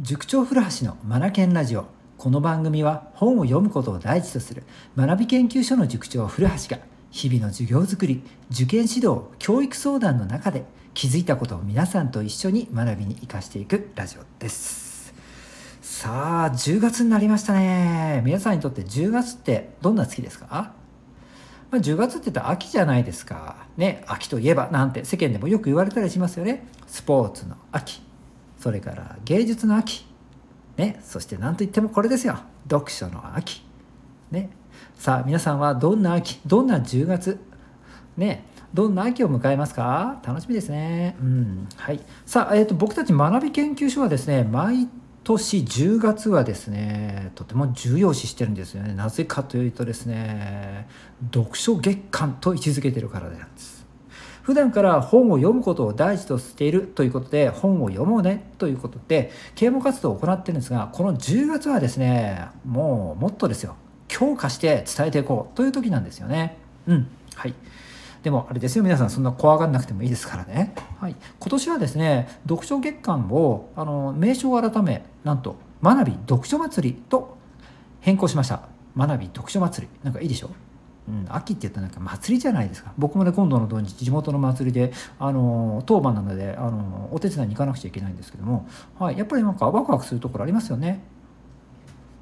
塾長古橋のマナケンラジオ。この番組は本を読むことを第一とする。学び研究所の塾長古橋が日々の授業づくり受験指導教育相談の中で気づいたことを皆さんと一緒に学びに生かしていくラジオです。さあ10月になりましたね。皆さんにとって10月ってどんな月ですか？まあ、10月って言ったら秋じゃないですか。ね、秋といえばなんて世間でもよく言われたりしますよね。スポーツの秋、それから芸術の秋、ね、そして何といってもこれですよ読書の秋、ね、さあ皆さんはどんな秋？どんな10月？ねどんな秋を迎えますか？楽しみですね。うん。はい。さあ、えっ、ー、と、僕たち学び研究所はですね、毎年10月はですね、とても重要視してるんですよね。なぜかというとですね、読書月間と位置づけてるからなんです。普段から本を読むことを第一としているということで本を読もうねということで啓蒙活動を行ってるんですがこの10月はですねもうもっとですよ。強化して伝えていこうという時なんですよね。うん。はい。でもあれですよ。皆さんそんな怖がらなくてもいいですからね、はい、今年はですね読書月間をあの名称を改めなんと学び読書祭りと変更しました。学び読書祭り。なんかいいでしょ？うん、秋って言ったらなんか祭りじゃないですか。僕もね今度の土日地元の祭りであの当番なのであのお手伝いに行かなくちゃいけないんですけども、はい、やっぱりなんかワクワクするところありますよね。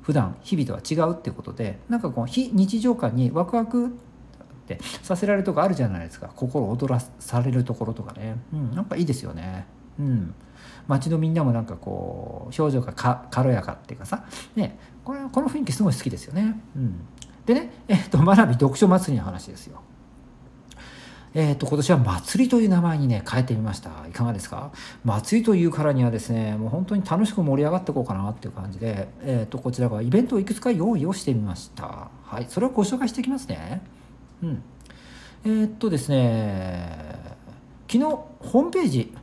普段日々とは違うっていうことでなんかこう非日常感にワクワクってさせられるとこあるじゃないですか。心躍らされるところとかね、うん、なんかいいですよね。うん。街のみんなもなんかこう表情が軽やかっていうかさ。ねこれこの雰囲気すごい好きですよね。うん。でね、えっ、ー、と、学び読書祭りの話ですよ。えっ、ー、と、今年は祭りという名前にね、変えてみました。いかがですか？祭りというからにはですね、もう本当に楽しく盛り上がっていこうかなっていう感じで、えっ、ー、と、こちらはイベントをいくつか用意をしてみました。はい、それをご紹介していきますね。うん。えっとですね、昨日、ホームページ、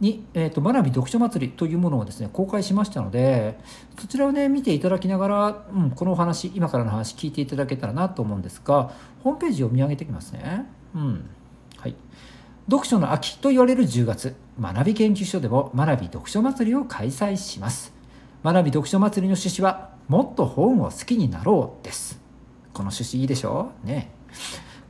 に、えーと、学び読書祭りというものをですね公開しましたのでそちらをね見ていただきながら、うん、このお話今からの話聞いていただけたらなと思うんですがホームページを見上げてきますね。うんはい、読書の秋と言われる10月学び研究所でも学び読書祭りを開催します。学び読書祭りの趣旨はもっと本を好きになろうです。この趣旨いいでしょ？うね。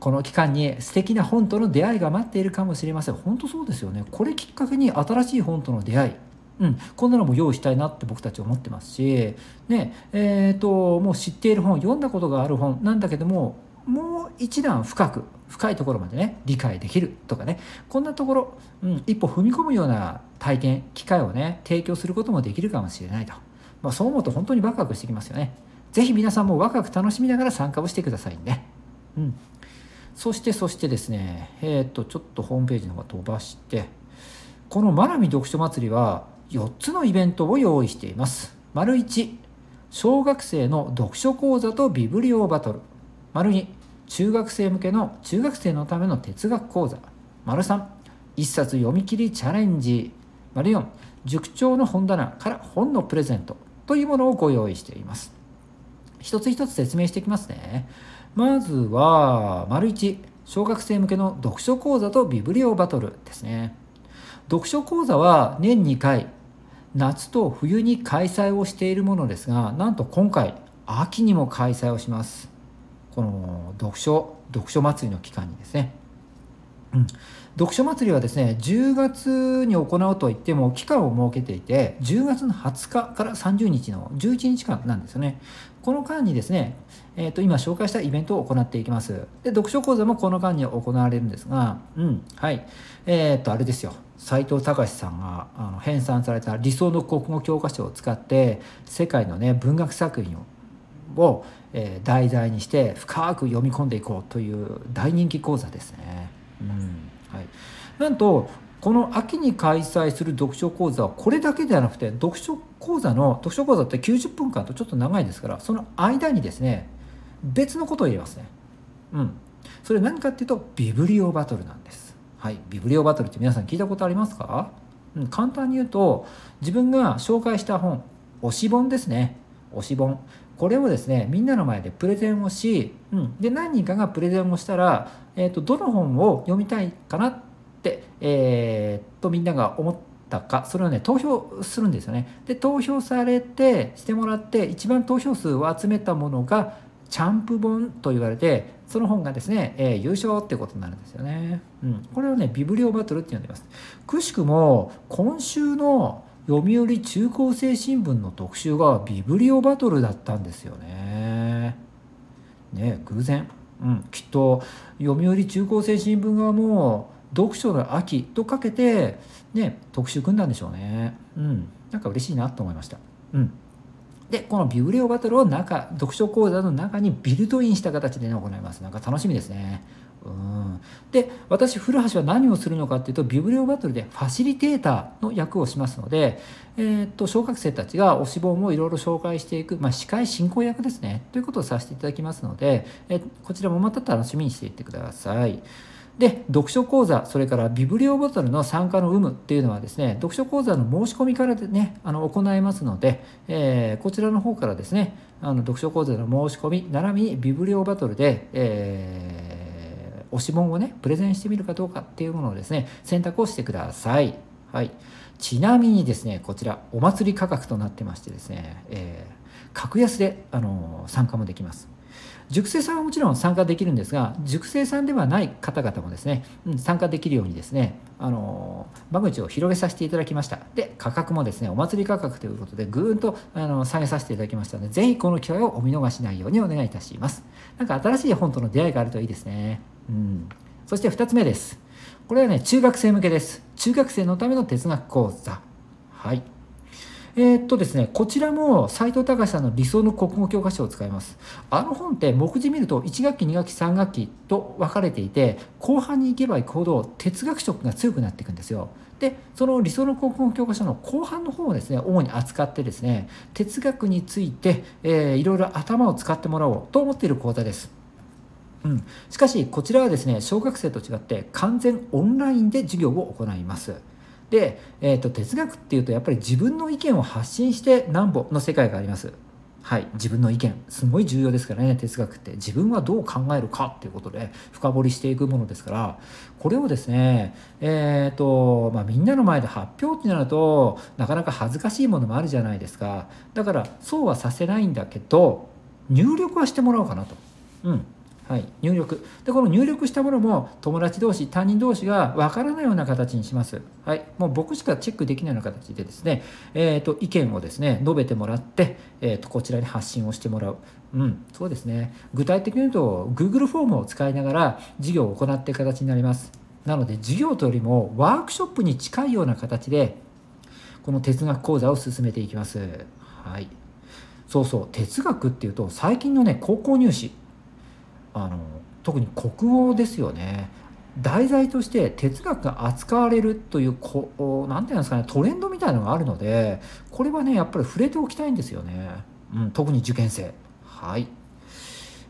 この期間に素敵な本との出会いが待っているかもしれません。本当そうですよね。これきっかけに新しい本との出会い。うん、こんなのも用意したいなって僕たち思ってますし、ね。えーと、もう知っている本読んだことがある本なんだけどももう一段深く深いところまでね理解できるとかね。こんなところ、うん、一歩踏み込むような体験機会をね提供することもできるかもしれないと、まあ、そう思うと本当にワクワクしてきますよね。是非皆さんもワクワク楽しみながら参加をしてくださいね。うん。そしてそしてですねえっ、とちょっとホームページの方飛ばしてこのマナミ読書祭りは4つのイベントを用意しています。丸1小学生の読書講座とビブリオバトル。丸2中学生向けの中学生のための哲学講座。丸3一冊読み切りチャレンジ。丸4塾長の本棚から本のプレゼントというものをご用意しています。一つ一つ説明していきますね。まずは、丸1、小学生向けの読書講座とビブリオバトルですね。読書講座は年2回、夏と冬に開催をしているものですが、なんと今回、秋にも開催をします。この読書、読書祭りの期間にですね。うん、読書祭りはですね10月に行うといっても期間を設けていて10月の20日から30日の11日間なんですよね。この間にですね、えー、と今紹介したイベントを行っていきます。で読書講座もこの間に行われるんですがうんはい。えっ、ー、とあれですよ。斎藤隆さんがあの編纂された理想の国語教科書を使って世界のね文学作品をを、えー、題材にして深く読み込んでいこうという大人気講座ですね。うん。はい、なんとこの秋に開催する読書講座はこれだけではなくて読書講座の読書講座って90分間とちょっと長いですからその間にですね別のことを入れますね。うん。それ何かっていうとビブリオバトルなんです。はい。ビブリオバトルって皆さん聞いたことありますか、うん、簡単に言うと自分が紹介した本推し本ですね。推し本。これをですねみんなの前でプレゼンをし、うん、で何人かがプレゼンをしたら、えーと、どの本を読みたいかなって、えー、とみんなが思ったかそれをね投票するんですよね。で投票されてしてもらって一番投票数を集めたものがチャンプ本と言われてその本がですね、えー、優勝ってことになるんですよね、うん、これをねビブリオバトルって呼んでます。くしくも今週の読売中高生新聞の特集がビブリオバトルだったんですよね。ね偶然。うん、きっと読売中高生新聞側も読書の秋とかけて、ね、特集組んだんでしょうね。うん、なんか嬉しいなと思いました。うん。でこのビブリオバトルを中読書講座の中にビルトインした形で、ね、行います。なんか楽しみですね。うんで私古橋は何をするのかっていうとビブリオバトルでファシリテーターの役をしますので、えー、っと小学生たちが推し本をいろいろ紹介していく、まあ、司会進行役ですねということをさせていただきますので、えこちらもまた楽しみにしていってください。で読書講座それからビブリオボトルの参加の有無っていうのはですね読書講座の申し込みからでねあの行いますので、えー、こちらの方からですねあの読書講座の申し込み並びにビブリオバトルで、えー、推し本をねプレゼンしてみるかどうかっていうものをですね選択をしてください。はい、ちなみにですねこちらお祭り価格となってましてですね、えー、格安であの参加もできます。塾生さんはもちろん参加できるんですが塾生さんではない方々もですね、うん、参加できるようにですねあの間口を広げさせていただきましたで価格もですねお祭り価格ということでぐーんとあの下げさせていただきましたのでぜひこの機会をお見逃しないようにお願いいたしますなんか新しい本との出会いがあるといいですねうんそして2つ目ですこれはね中学生向けです中学生のための哲学講座はいえー、っとですね、こちらも斎藤隆さんの理想の国語教科書を使います。あの本って目次見ると1学期、2学期、3学期と分かれていて、後半に行けば行くほど哲学色が強くなっていくんですよ。で、その理想の国語教科書の後半の方をですね、主に扱ってですね、哲学について、えー、いろいろ頭を使ってもらおうと思っている講座です。うん、しかしこちらはですね小学生と違って完全オンラインで授業を行います。で、えーと、哲学っていうとやっぱり自分の意見を発信してなんぼの世界があります。はい、自分の意見。すごい重要ですからね哲学って。自分はどう考えるかっていうことで深掘りしていくものですから。これをですねえっ、ー、と、まあ、みんなの前で発表ってなるとなかなか恥ずかしいものもあるじゃないですか。だからそうはさせないんだけど入力はしてもらおうかなと。うん。はい、入力。でこの入力したものも友達同士他人同士が分からないような形にします、はい、もう僕しかチェックできないような形でですね、えーと、意見をですね述べてもらって、えーと、こちらに発信をしてもらう、うん、そうですね。具体的に言うと Google フォームを使いながら授業を行っていく形になります。なので授業というよりもワークショップに近いような形でこの哲学講座を進めていきます。はい。そうそう哲学っていうと最近のね高校入試。あの特に国語ですよね。題材として哲学が扱われるというこなんていうんですかねトレンドみたいなのがあるのでこれはねやっぱり触れておきたいんですよね、うん、特に受験生。はい。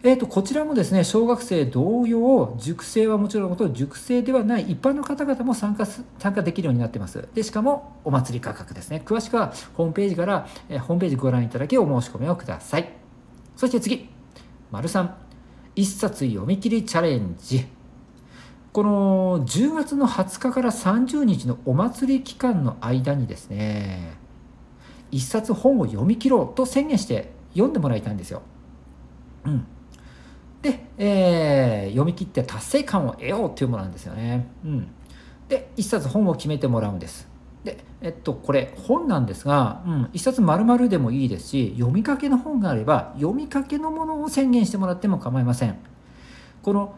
えーと、こちらもですね小学生同様塾生はもちろんのこと塾生ではない一般の方々も参加す参加できるようになってます。でしかもお祭り価格ですね。詳しくはホームページから、えー、ホームページご覧いただきお申し込みをください。そして次。丸3 1冊読み切りチャレンジこの10月の20日から30日のお祭り期間の間にですね1冊本を読み切ろうと宣言して読んでもらいたいんですよ。うん、で、えー、読み切って達成感を得ようというものなんですよね。うん、で1冊本を決めてもらうんです。で、えっと、これ本なんですが、うん、一冊丸々でもいいですし読みかけの本があれば読みかけのものを宣言してもらっても構いません。この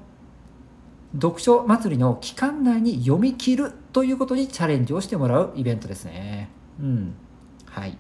読書祭りの期間内に読み切るということにチャレンジをしてもらうイベントですね。うん。はい。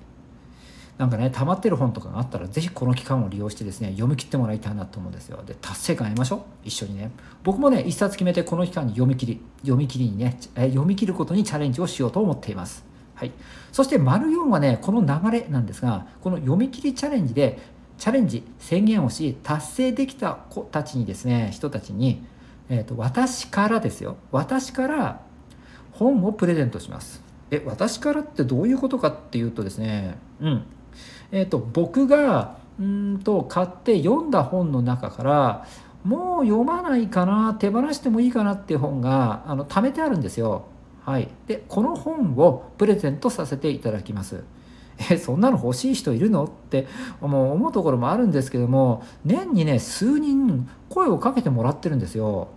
なんかね溜まってる本とかがあったらぜひこの期間を利用してですね読み切ってもらいたいなと思うんですよ。で達成感得ましょう？一緒にね。僕もね一冊決めてこの期間に読み切り読み切りにね読み切ることにチャレンジをしようと思っています。はい。そして丸4はねこの流れなんですがこの読み切りチャレンジでチャレンジ宣言をし達成できた子たちにですね人たちに、えー、と私からですよ。私から本をプレゼントします。え私からってどういうことかっていうとですねうん。えーと、僕がうんと買って読んだ本の中からもう読まないかな手放してもいいかなっていう本があの貯めてあるんですよ。はい、でこの本をプレゼントさせていただきます。えそんなの欲しい人いるのってもう思うところもあるんですけども年にね数人声をかけてもらってるんですよ。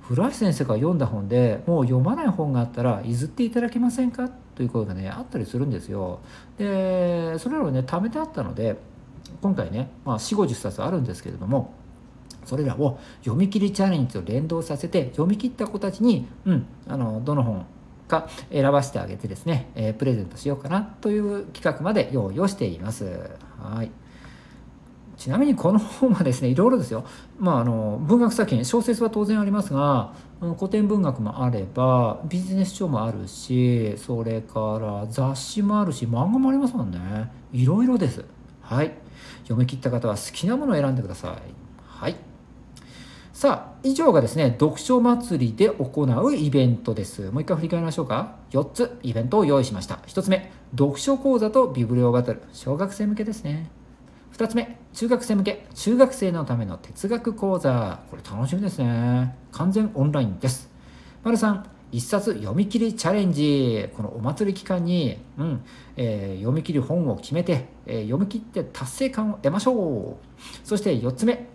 古橋先生が読んだ本でもう読まない本があったら譲っていただけませんかという声がねあったりするんですよでそれらをね貯めてあったので今回ね、まあ、4 5 0冊あるんですけれどもそれらを読み切りチャレンジと連動させて読み切った子たちに、うん、あのどの本か選ばせてあげてですね、えー、プレゼントしようかなという企画まで用意をしています。はいちなみにこの本はですねいろいろですよ、まあ、あの文学作品小説は当然ありますが古典文学もあればビジネス書もあるしそれから雑誌もあるし漫画もありますもんね。いろいろです。はい。読み切った方は好きなものを選んでください。はい。さあ以上がですね読書祭りで行うイベントです。もう一回振り返りましょうか。4つイベントを用意しました。1つ目読書講座とビブリオバトル。小学生向けですね。2つ目中学生向け中学生のための哲学講座。これ楽しみですね。完全オンラインです。丸3一冊読み切りチャレンジ。このお祭り期間に、うんえー、読み切り本を決めて、えー、読み切って達成感を得ましょう。そして4つ目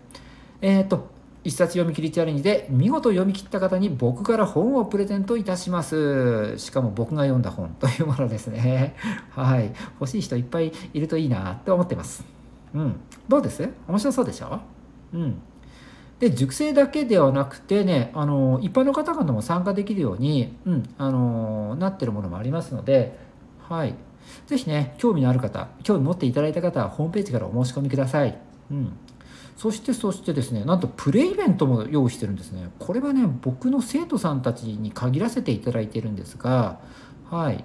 えっ、と一冊読み切りチャレンジで見事読み切った方に僕から本をプレゼントいたします。しかも僕が読んだ本というものですね。はい。欲しい人いっぱいいるといいなと思ってます。うん。どうです？面白そうでしょうん。で熟成だけではなくてねあの一般の方々も参加できるように、うん、あのなってるものもありますのではい。是非ね興味のある方興味持っていただいた方はホームページからお申し込みください、うん、そしてそしてですねなんとプレイベントも用意してるんですね。これはね僕の生徒さんたちに限らせていただいてるんですがはい。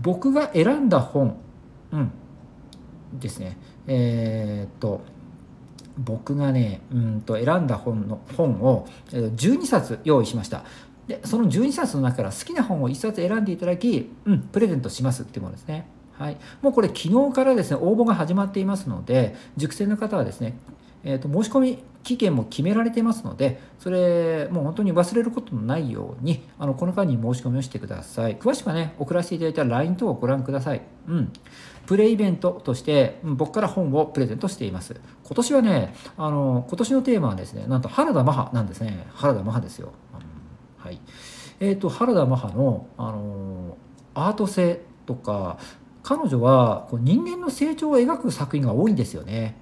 僕が選んだ本うん。ですね。えー、っと僕がねうんと選んだ本の本を12冊用意しました。でその12冊の中から好きな本を1冊選んでいただき、うん、プレゼントしますっていうものですね。はい、もうこれ昨日からですね応募が始まっていますので熟成の方はですねえーと、申し込み期限も決められてますのでそれもう本当に忘れることのないようにあのこの間に申し込みをしてください。詳しくはね送らせていただいた LINE 等をご覧ください、うん、プレイベントとして僕から本をプレゼントしています。今年はねあの今年のテーマはですねなんと原田マハなんですね。原田マハですよ、うん、はい。えーと、原田マハのあのアート性とか彼女はこう人間の成長を描く作品が多いんですよね。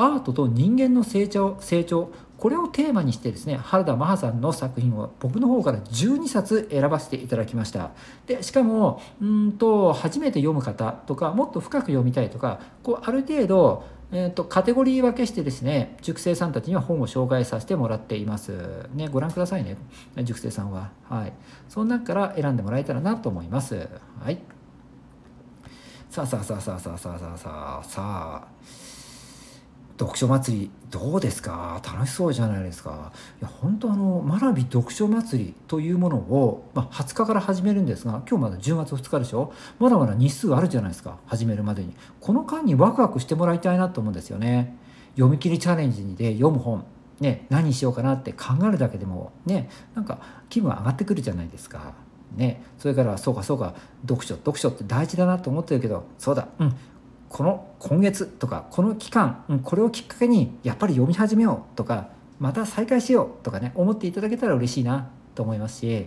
アートと人間の成長成長これをテーマにしてですね原田マハさんの作品を僕の方から12冊選ばせていただきました。でしかもうんと初めて読む方とかもっと深く読みたいとかこうある程度えーと、カテゴリー分けしてですね塾生さんたちには本を紹介させてもらっています。ねご覧くださいね塾生さんは。はい。その中から選んでもらえたらなと思います。はい。さあさあさあさあさあさあさあさあさあ。読書祭りどうですか？楽しそうじゃないですか。いや本当あの学び読書祭りというものを、まあ、20日から始めるんですが今日まだ10月2日でしょ？まだまだ日数あるじゃないですか始めるまでに。この間にワクワクしてもらいたいなと思うんですよね。読み切りチャレンジで読む本ね何しようかなって考えるだけでもねなんか気分上がってくるじゃないですか。ね、それからそうかそうか読書読書って大事だなと思ってるけどそうだうんこの今月とかこの期間、うん、これをきっかけにやっぱり読み始めようとかまた再開しようとかね思っていただけたら嬉しいなと思いますし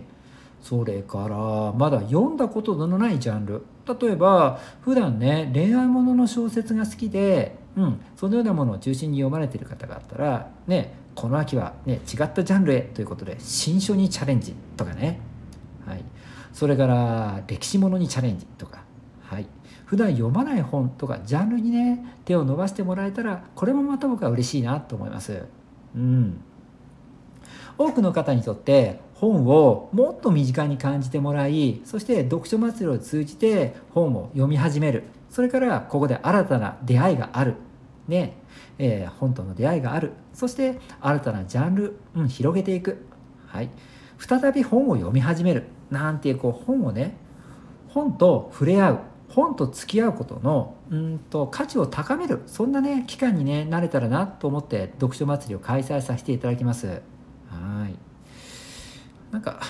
それからまだ読んだことのないジャンル。例えば普段ね恋愛ものの小説が好きで、うん、そのようなものを中心に読まれている方があったらねこの秋は、ね、違ったジャンルへということで新書にチャレンジとかね、はい、それから歴史ものにチャレンジとか、はい、普段読まない本とかジャンルにね手を伸ばしてもらえたらこれもまた僕は嬉しいなと思います。うん、多くの方にとって本をもっと身近に感じてもらいそして読書祭りを通じて本を読み始める。それからここで新たな出会いがある。ね。えー、本との出会いがある。そして新たなジャンル、うん、広げていく、はい、再び本を読み始める。なんていうこう本をね本と触れ合う。本と付き合うことのうんと価値を高めるそんなね期間にねなれたらなと思って読書祭りを開催させていただきます。はい。なんか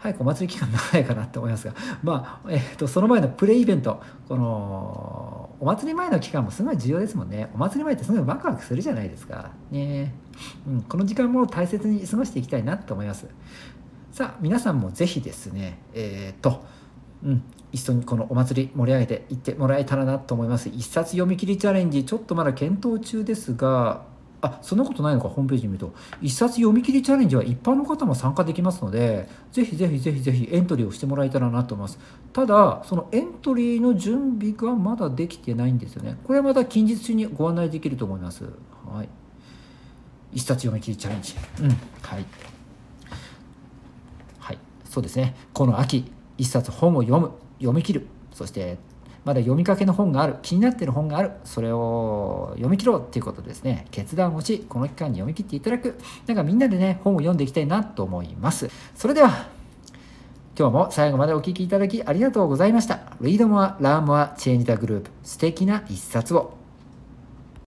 早くお祭り期間長いかなって思いますが、まあえーと、その前のプレイイベントこのお祭り前の期間もすごい重要ですもんね。お祭り前ってすごいワクワクするじゃないですか。ね、うん、この時間も大切に過ごしていきたいなと思います。さあ皆さんもぜひですねえっ、ー、とうん。一緒にこのお祭り盛り上げていってもらえたらなと思います。一冊読み切りチャレンジちょっとまだ検討中ですがあそんなことないのかホームページ見ると。一冊読み切りチャレンジは一般の方も参加できますのでぜひぜひぜひぜひエントリーをしてもらえたらなと思います。ただそのエントリーの準備がまだできてないんですよね。これはまた近日中にご案内できると思います。はい。一冊読み切りチャレンジ。うん。はい。はい。そうですね。この秋。一冊本を読む読み切る。そしてまだ読みかけの本がある。気になってる本がある。それを読み切ろうっていうことですね。決断をしこの期間に読み切っていただく。なんかみんなでね本を読んでいきたいなと思います。それでは今日も最後までお聴きいただきありがとうございました。Read More, Learn More, Change the Group 素敵な一冊を。